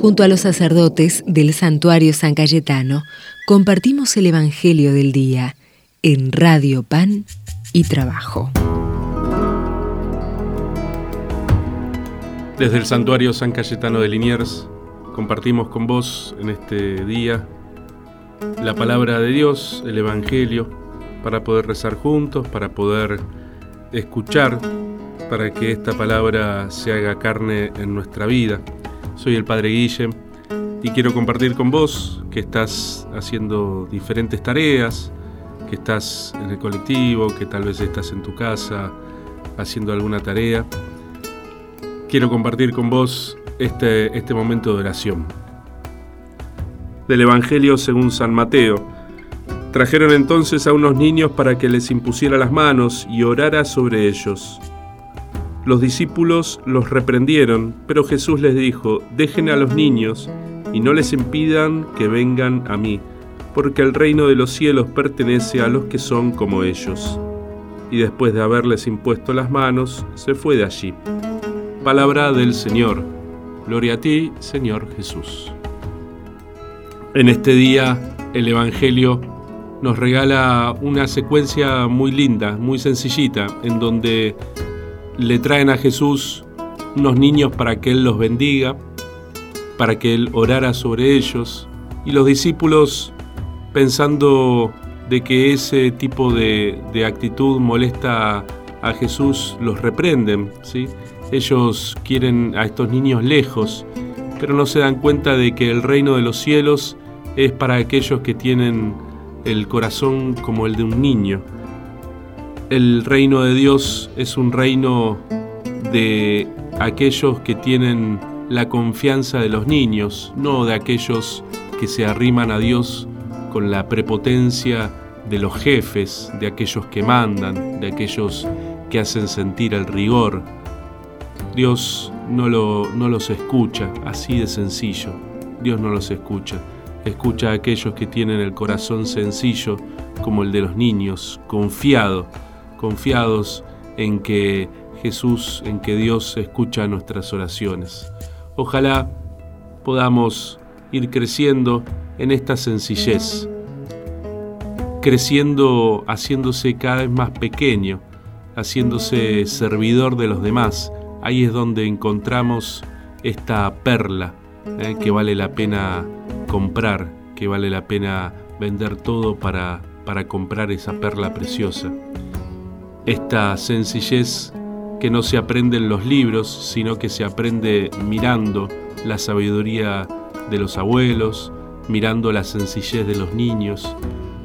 Junto a los sacerdotes del santuario San Cayetano, compartimos el Evangelio del Día en Radio Pan y Trabajo. Desde el santuario San Cayetano de Liniers, compartimos con vos en este día la palabra de Dios, el Evangelio, para poder rezar juntos, para poder escuchar, para que esta palabra se haga carne en nuestra vida. Soy el Padre Guille y quiero compartir con vos que estás haciendo diferentes tareas, que estás en el colectivo, que tal vez estás en tu casa haciendo alguna tarea. Quiero compartir con vos este, este momento de oración. Del Evangelio según San Mateo. Trajeron entonces a unos niños para que les impusiera las manos y orara sobre ellos. Los discípulos los reprendieron, pero Jesús les dijo, dejen a los niños y no les impidan que vengan a mí, porque el reino de los cielos pertenece a los que son como ellos. Y después de haberles impuesto las manos, se fue de allí. Palabra del Señor. Gloria a ti, Señor Jesús. En este día, el Evangelio nos regala una secuencia muy linda, muy sencillita, en donde le traen a Jesús unos niños para que Él los bendiga, para que Él orara sobre ellos, y los discípulos, pensando de que ese tipo de, actitud molesta a Jesús, los reprenden. ¿sí? Ellos quieren a estos niños lejos, pero no se dan cuenta de que el reino de los cielos es para aquellos que tienen el corazón como el de un niño el reino de Dios es un reino de aquellos que tienen la confianza de los niños, no de aquellos que se arriman a Dios con la prepotencia de los jefes, de aquellos que mandan, de aquellos que hacen sentir el rigor. Dios no, lo, no los escucha, así de sencillo. Dios no los escucha. Escucha a aquellos que tienen el corazón sencillo como el de los niños, confiado confiados en que Jesús, en que Dios escucha nuestras oraciones. Ojalá podamos ir creciendo en esta sencillez, creciendo haciéndose cada vez más pequeño, haciéndose servidor de los demás. Ahí es donde encontramos esta perla eh, que vale la pena comprar, que vale la pena vender todo para, para comprar esa perla preciosa esta sencillez que no se aprende en los libros, sino que se aprende mirando la sabiduría de los abuelos, mirando la sencillez de los niños,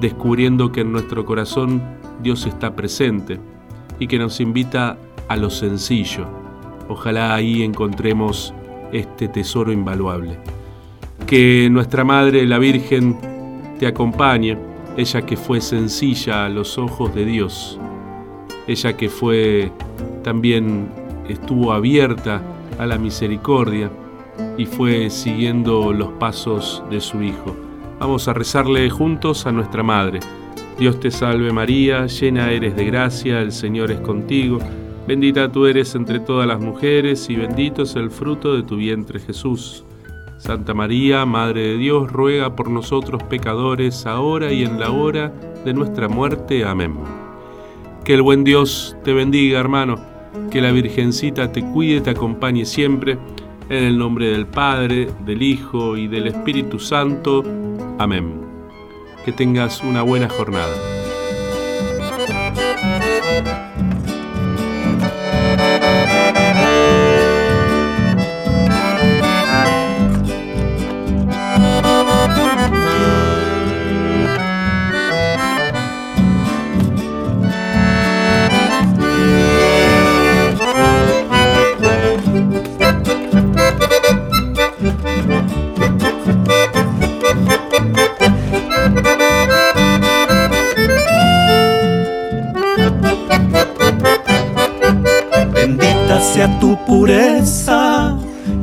descubriendo que en nuestro corazón Dios está presente y que nos invita a lo sencillo. Ojalá ahí encontremos este tesoro invaluable. Que nuestra Madre, la Virgen, te acompañe, ella que fue sencilla a los ojos de Dios ella que fue también estuvo abierta a la misericordia y fue siguiendo los pasos de su Hijo. Vamos a rezarle juntos a nuestra Madre. Dios te salve María, llena eres de gracia, el Señor es contigo, bendita tú eres entre todas las mujeres y bendito es el fruto de tu vientre Jesús. Santa María, Madre de Dios, ruega por nosotros pecadores, ahora y en la hora de nuestra muerte. Amén. Que el buen Dios te bendiga, hermano. Que la Virgencita te cuide, te acompañe siempre. En el nombre del Padre, del Hijo y del Espíritu Santo. Amén. Que tengas una buena jornada.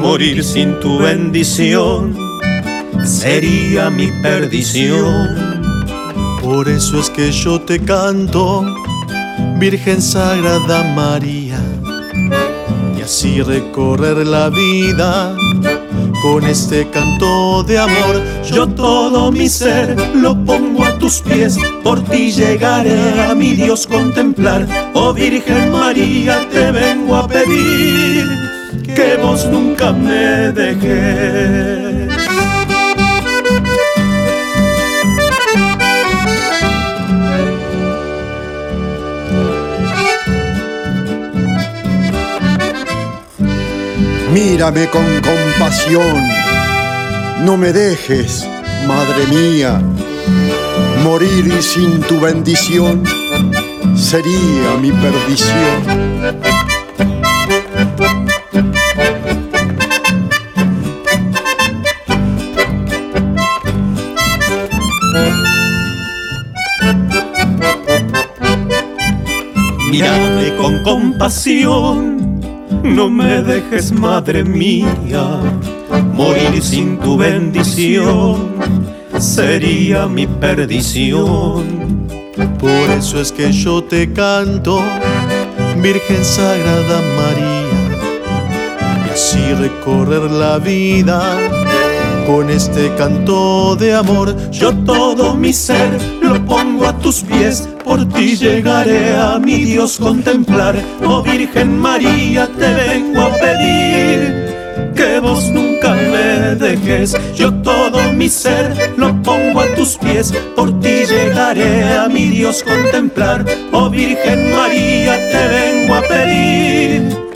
morir sin tu bendición sería mi perdición. Por eso es que yo te canto, Virgen Sagrada María, y así recorrer la vida con este canto de amor. Yo todo mi ser lo pongo a tus pies, por ti llegaré a mi Dios contemplar. Oh Virgen María, te vengo a pedir que vos nunca me dejéis. Mírame con compasión, no me dejes, madre mía, morir sin tu bendición sería mi perdición. Con compasión. No me dejes, madre mía, morir sin tu bendición. Sería mi perdición. Por eso es que yo te canto, Virgen Sagrada María, y así recorrer la vida con este canto de amor. Yo todo mi ser lo pongo a tus pies, por ti llegaré a mi Dios contemplar. Oh Virgen María, te vengo a pedir que vos nunca me dejes. Yo todo mi ser lo pongo a tus pies, por ti llegaré a mi Dios contemplar. Oh Virgen María, te vengo a pedir